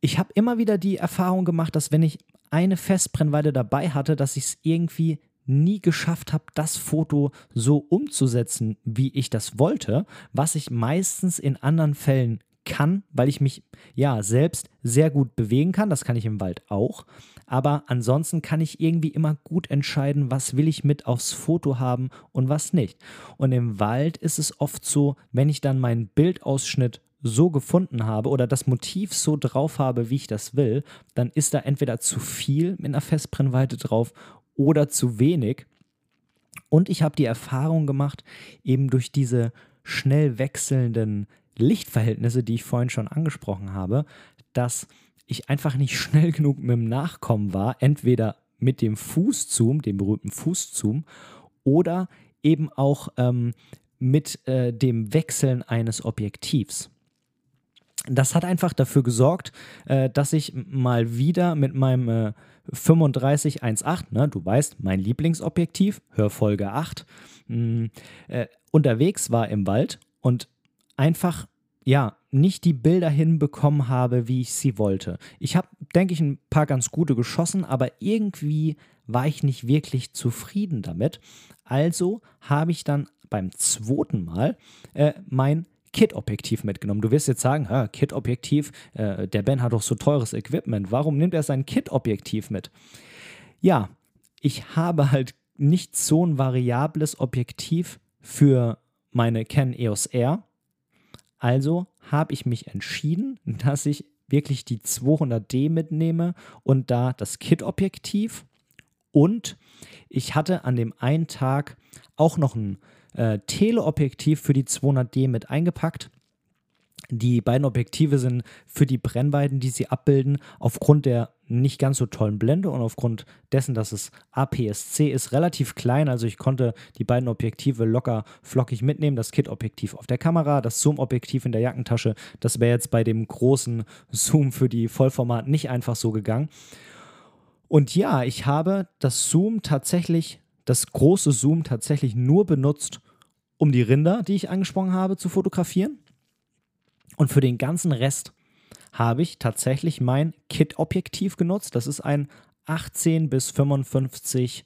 ich habe immer wieder die Erfahrung gemacht, dass wenn ich eine Festbrennweite dabei hatte, dass ich es irgendwie nie geschafft habe, das Foto so umzusetzen, wie ich das wollte, was ich meistens in anderen Fällen kann, weil ich mich ja selbst sehr gut bewegen kann. Das kann ich im Wald auch. Aber ansonsten kann ich irgendwie immer gut entscheiden, was will ich mit aufs Foto haben und was nicht. Und im Wald ist es oft so, wenn ich dann meinen Bildausschnitt so gefunden habe oder das Motiv so drauf habe, wie ich das will, dann ist da entweder zu viel mit einer Festbrennweite drauf oder zu wenig. Und ich habe die Erfahrung gemacht, eben durch diese schnell wechselnden Lichtverhältnisse, die ich vorhin schon angesprochen habe, dass ich einfach nicht schnell genug mit dem Nachkommen war, entweder mit dem Fußzoom, dem berühmten Fußzoom, oder eben auch ähm, mit äh, dem Wechseln eines Objektivs. Das hat einfach dafür gesorgt, äh, dass ich mal wieder mit meinem äh, 3518, ne, du weißt, mein Lieblingsobjektiv, hör Folge 8, mh, äh, unterwegs war im Wald und einfach, ja, nicht die Bilder hinbekommen habe, wie ich sie wollte. Ich habe, denke ich, ein paar ganz gute geschossen, aber irgendwie war ich nicht wirklich zufrieden damit. Also habe ich dann beim zweiten Mal äh, mein Kit-Objektiv mitgenommen. Du wirst jetzt sagen, Kit-Objektiv, äh, der Ben hat doch so teures Equipment. Warum nimmt er sein Kit-Objektiv mit? Ja, ich habe halt nicht so ein variables Objektiv für meine Canon EOS R. Also habe ich mich entschieden, dass ich wirklich die 200D mitnehme und da das Kit-Objektiv. Und ich hatte an dem einen Tag auch noch ein äh, Teleobjektiv für die 200D mit eingepackt. Die beiden Objektive sind für die Brennweiten, die sie abbilden, aufgrund der nicht ganz so tollen Blende und aufgrund dessen, dass es APS-C ist, relativ klein. Also ich konnte die beiden Objektive locker flockig mitnehmen. Das Kit-Objektiv auf der Kamera, das Zoom-Objektiv in der Jackentasche. Das wäre jetzt bei dem großen Zoom für die Vollformat nicht einfach so gegangen. Und ja, ich habe das Zoom tatsächlich, das große Zoom tatsächlich nur benutzt, um die Rinder, die ich angesprochen habe, zu fotografieren. Und für den ganzen Rest habe ich tatsächlich mein Kit-Objektiv genutzt. Das ist ein 18 bis 55,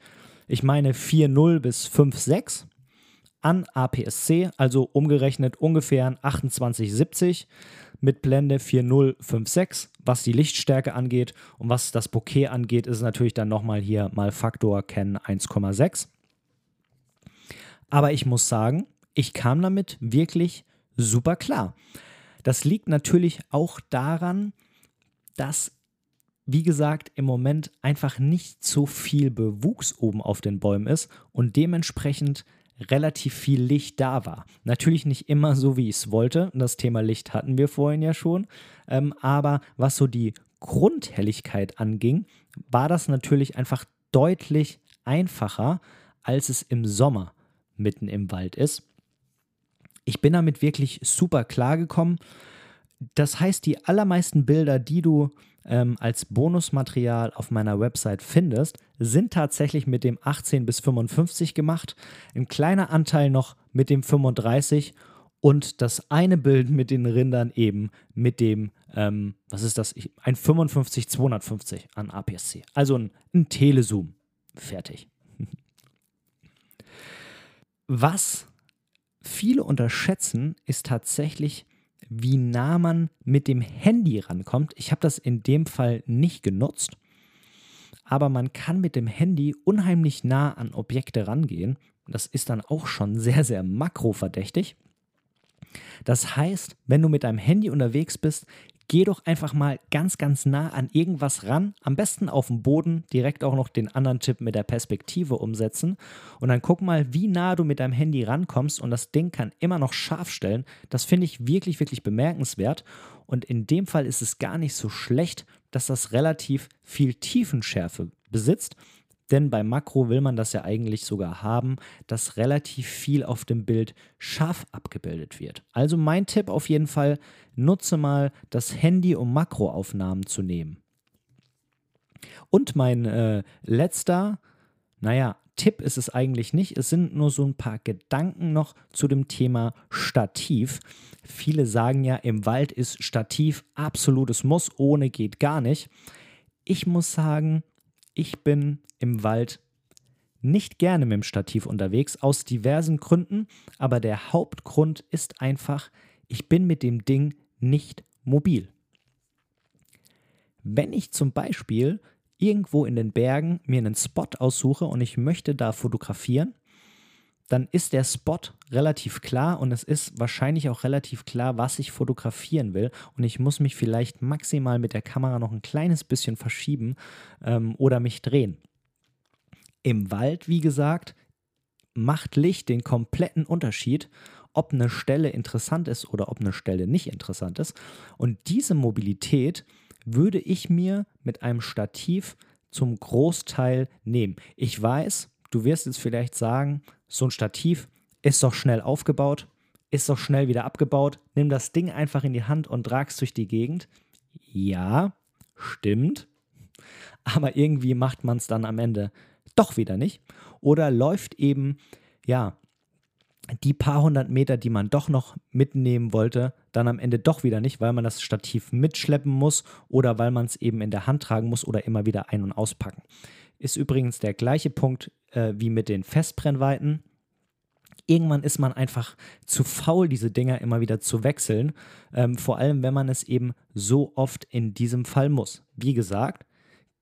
ich meine 4.0 bis 5.6 an APS-C, also umgerechnet ungefähr ein 2870 mit Blende 4.056, was die Lichtstärke angeht. Und was das Bokeh angeht, ist natürlich dann nochmal hier mal Faktor Ken 1,6. Aber ich muss sagen, ich kam damit wirklich super klar. Das liegt natürlich auch daran, dass, wie gesagt, im Moment einfach nicht so viel Bewuchs oben auf den Bäumen ist und dementsprechend relativ viel Licht da war. Natürlich nicht immer so, wie ich es wollte. Das Thema Licht hatten wir vorhin ja schon. Ähm, aber was so die Grundhelligkeit anging, war das natürlich einfach deutlich einfacher, als es im Sommer mitten im Wald ist. Ich bin damit wirklich super klar gekommen. Das heißt, die allermeisten Bilder, die du ähm, als Bonusmaterial auf meiner Website findest, sind tatsächlich mit dem 18 bis 55 gemacht. Ein kleiner Anteil noch mit dem 35 und das eine Bild mit den Rindern eben mit dem, ähm, was ist das? Ein 55-250 an APS-C. Also ein, ein Telezoom. Fertig. *laughs* Was viele unterschätzen, ist tatsächlich, wie nah man mit dem Handy rankommt. Ich habe das in dem Fall nicht genutzt, aber man kann mit dem Handy unheimlich nah an Objekte rangehen. Das ist dann auch schon sehr, sehr makroverdächtig. Das heißt, wenn du mit deinem Handy unterwegs bist, geh doch einfach mal ganz, ganz nah an irgendwas ran. Am besten auf dem Boden, direkt auch noch den anderen Tipp mit der Perspektive umsetzen. Und dann guck mal, wie nah du mit deinem Handy rankommst. Und das Ding kann immer noch scharf stellen. Das finde ich wirklich, wirklich bemerkenswert. Und in dem Fall ist es gar nicht so schlecht, dass das relativ viel Tiefenschärfe besitzt. Denn bei Makro will man das ja eigentlich sogar haben, dass relativ viel auf dem Bild scharf abgebildet wird. Also mein Tipp auf jeden Fall, nutze mal das Handy, um Makroaufnahmen zu nehmen. Und mein äh, letzter, naja, Tipp ist es eigentlich nicht. Es sind nur so ein paar Gedanken noch zu dem Thema Stativ. Viele sagen ja, im Wald ist Stativ absolutes Muss, ohne geht gar nicht. Ich muss sagen, ich bin im Wald nicht gerne mit dem Stativ unterwegs, aus diversen Gründen, aber der Hauptgrund ist einfach, ich bin mit dem Ding nicht mobil. Wenn ich zum Beispiel irgendwo in den Bergen mir einen Spot aussuche und ich möchte da fotografieren, dann ist der Spot relativ klar und es ist wahrscheinlich auch relativ klar, was ich fotografieren will. Und ich muss mich vielleicht maximal mit der Kamera noch ein kleines bisschen verschieben ähm, oder mich drehen. Im Wald, wie gesagt, macht Licht den kompletten Unterschied, ob eine Stelle interessant ist oder ob eine Stelle nicht interessant ist. Und diese Mobilität würde ich mir mit einem Stativ zum Großteil nehmen. Ich weiß, du wirst jetzt vielleicht sagen, so ein Stativ ist doch schnell aufgebaut, ist doch schnell wieder abgebaut. Nimm das Ding einfach in die Hand und tragst durch die Gegend. Ja, stimmt. Aber irgendwie macht man es dann am Ende doch wieder nicht. Oder läuft eben, ja, die paar hundert Meter, die man doch noch mitnehmen wollte, dann am Ende doch wieder nicht, weil man das Stativ mitschleppen muss oder weil man es eben in der Hand tragen muss oder immer wieder ein- und auspacken. Ist übrigens der gleiche Punkt äh, wie mit den Festbrennweiten. Irgendwann ist man einfach zu faul, diese Dinger immer wieder zu wechseln. Ähm, vor allem, wenn man es eben so oft in diesem Fall muss. Wie gesagt,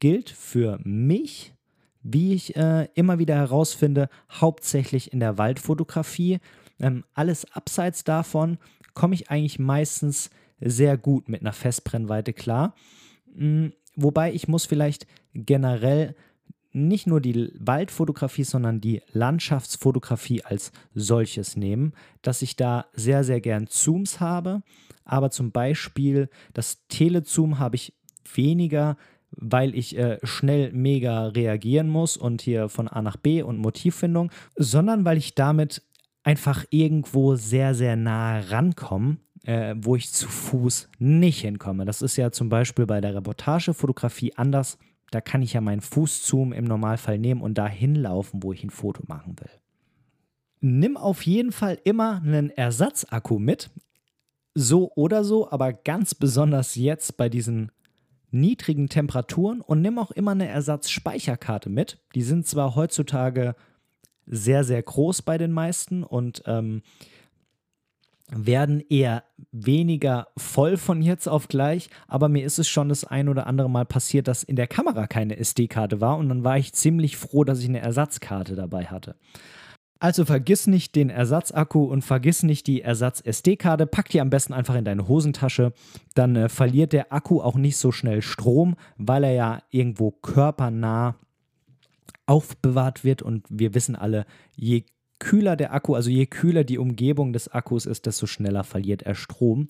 gilt für mich wie ich äh, immer wieder herausfinde, hauptsächlich in der Waldfotografie. Ähm, alles abseits davon komme ich eigentlich meistens sehr gut mit einer Festbrennweite klar. Mhm, wobei ich muss vielleicht generell nicht nur die Waldfotografie, sondern die Landschaftsfotografie als solches nehmen, dass ich da sehr, sehr gern Zooms habe. Aber zum Beispiel das Telezoom habe ich weniger weil ich äh, schnell mega reagieren muss und hier von A nach B und Motivfindung, sondern weil ich damit einfach irgendwo sehr, sehr nah rankomme, äh, wo ich zu Fuß nicht hinkomme. Das ist ja zum Beispiel bei der Reportagefotografie anders. Da kann ich ja meinen Fußzoom im Normalfall nehmen und da hinlaufen, wo ich ein Foto machen will. Nimm auf jeden Fall immer einen Ersatzakku mit. So oder so, aber ganz besonders jetzt bei diesen niedrigen Temperaturen und nimm auch immer eine Ersatzspeicherkarte mit. Die sind zwar heutzutage sehr, sehr groß bei den meisten und ähm, werden eher weniger voll von jetzt auf gleich, aber mir ist es schon das ein oder andere Mal passiert, dass in der Kamera keine SD-Karte war und dann war ich ziemlich froh, dass ich eine Ersatzkarte dabei hatte. Also vergiss nicht den Ersatzakku und vergiss nicht die Ersatz-SD-Karte. Pack die am besten einfach in deine Hosentasche. Dann äh, verliert der Akku auch nicht so schnell Strom, weil er ja irgendwo körpernah aufbewahrt wird. Und wir wissen alle, je kühler der Akku, also je kühler die Umgebung des Akkus ist, desto schneller verliert er Strom.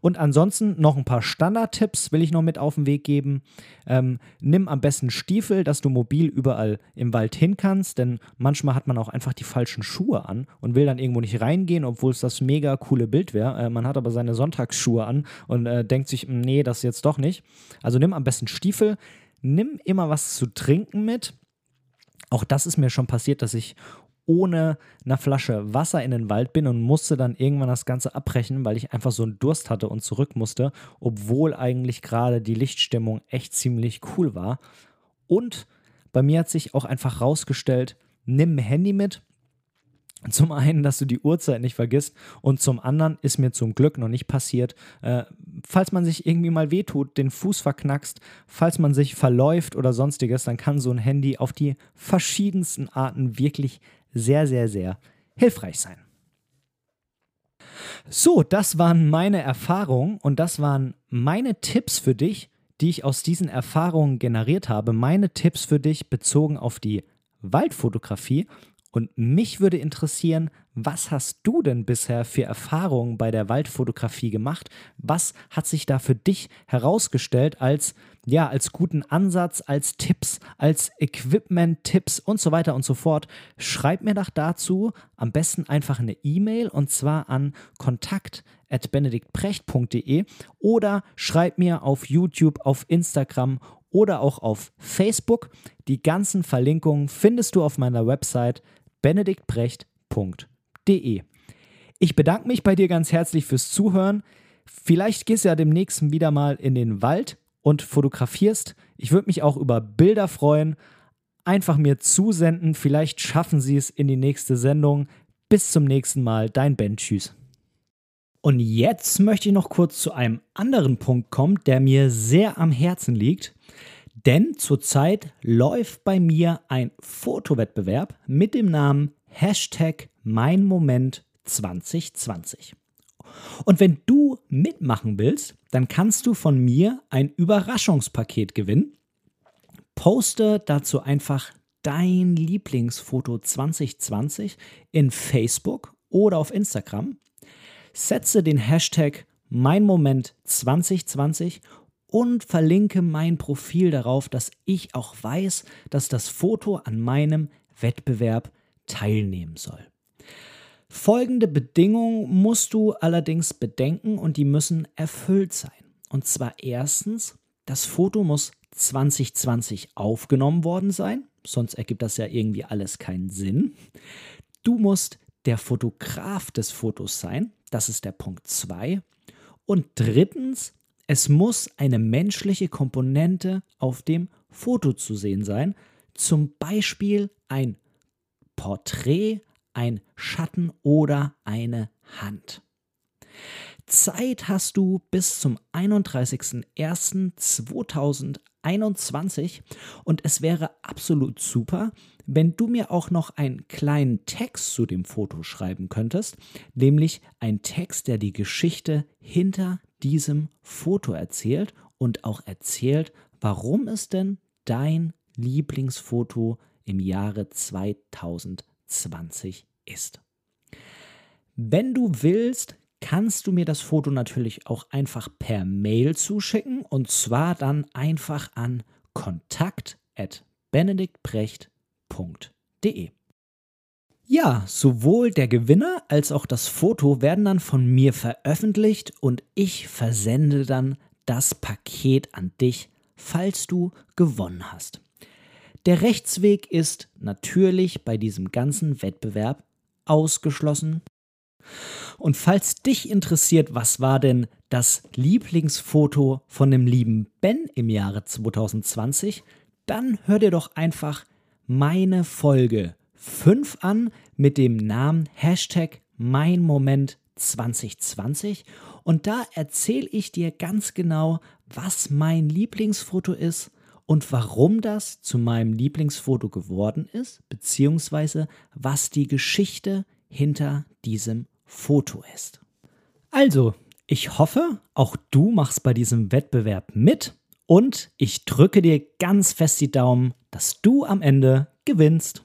Und ansonsten noch ein paar Standardtipps will ich noch mit auf den Weg geben. Ähm, nimm am besten Stiefel, dass du mobil überall im Wald hin kannst, denn manchmal hat man auch einfach die falschen Schuhe an und will dann irgendwo nicht reingehen, obwohl es das mega coole Bild wäre. Äh, man hat aber seine Sonntagsschuhe an und äh, denkt sich, hm, nee, das jetzt doch nicht. Also nimm am besten Stiefel, nimm immer was zu trinken mit. Auch das ist mir schon passiert, dass ich ohne eine Flasche Wasser in den Wald bin und musste dann irgendwann das Ganze abbrechen, weil ich einfach so einen Durst hatte und zurück musste, obwohl eigentlich gerade die Lichtstimmung echt ziemlich cool war. Und bei mir hat sich auch einfach rausgestellt, nimm ein Handy mit. Zum einen, dass du die Uhrzeit nicht vergisst und zum anderen ist mir zum Glück noch nicht passiert, äh, falls man sich irgendwie mal wehtut, den Fuß verknackst, falls man sich verläuft oder sonstiges, dann kann so ein Handy auf die verschiedensten Arten wirklich sehr, sehr, sehr hilfreich sein. So, das waren meine Erfahrungen und das waren meine Tipps für dich, die ich aus diesen Erfahrungen generiert habe. Meine Tipps für dich bezogen auf die Waldfotografie. Und mich würde interessieren, was hast du denn bisher für Erfahrungen bei der Waldfotografie gemacht? Was hat sich da für dich herausgestellt als ja, als guten Ansatz, als Tipps, als Equipment-Tipps und so weiter und so fort. Schreib mir doch dazu am besten einfach eine E-Mail und zwar an kontakt.benediktprecht.de oder schreib mir auf YouTube, auf Instagram oder auch auf Facebook. Die ganzen Verlinkungen findest du auf meiner Website benediktprecht.de. Ich bedanke mich bei dir ganz herzlich fürs Zuhören. Vielleicht gehst du ja demnächst wieder mal in den Wald und fotografierst. Ich würde mich auch über Bilder freuen. Einfach mir zusenden. Vielleicht schaffen sie es in die nächste Sendung. Bis zum nächsten Mal. Dein Ben. Tschüss. Und jetzt möchte ich noch kurz zu einem anderen Punkt kommen, der mir sehr am Herzen liegt. Denn zurzeit läuft bei mir ein Fotowettbewerb mit dem Namen Hashtag Mein Moment 2020. Und wenn du mitmachen willst, dann kannst du von mir ein Überraschungspaket gewinnen. Poste dazu einfach dein Lieblingsfoto 2020 in Facebook oder auf Instagram. Setze den Hashtag Mein Moment 2020 und verlinke mein Profil darauf, dass ich auch weiß, dass das Foto an meinem Wettbewerb teilnehmen soll. Folgende Bedingungen musst du allerdings bedenken und die müssen erfüllt sein. Und zwar erstens, das Foto muss 2020 aufgenommen worden sein, sonst ergibt das ja irgendwie alles keinen Sinn. Du musst der Fotograf des Fotos sein, das ist der Punkt 2. Und drittens, es muss eine menschliche Komponente auf dem Foto zu sehen sein, zum Beispiel ein Porträt, ein Schatten oder eine Hand. Zeit hast du bis zum 31.01.2021 und es wäre absolut super, wenn du mir auch noch einen kleinen Text zu dem Foto schreiben könntest, nämlich ein Text, der die Geschichte hinter diesem Foto erzählt und auch erzählt, warum es denn dein Lieblingsfoto im Jahre 2020 ist. Wenn du willst, kannst du mir das Foto natürlich auch einfach per Mail zuschicken und zwar dann einfach an kontakt@benediktbrecht.de. Ja, sowohl der Gewinner als auch das Foto werden dann von mir veröffentlicht und ich versende dann das Paket an dich, falls du gewonnen hast. Der Rechtsweg ist natürlich bei diesem ganzen Wettbewerb ausgeschlossen. Und falls dich interessiert, was war denn das Lieblingsfoto von dem lieben Ben im Jahre 2020, dann hör dir doch einfach meine Folge 5 an mit dem Namen Hashtag Mein Moment 2020 und da erzähle ich dir ganz genau, was mein Lieblingsfoto ist und warum das zu meinem Lieblingsfoto geworden ist, beziehungsweise was die Geschichte hinter diesem Foto ist. Also, ich hoffe, auch du machst bei diesem Wettbewerb mit und ich drücke dir ganz fest die Daumen, dass du am Ende gewinnst.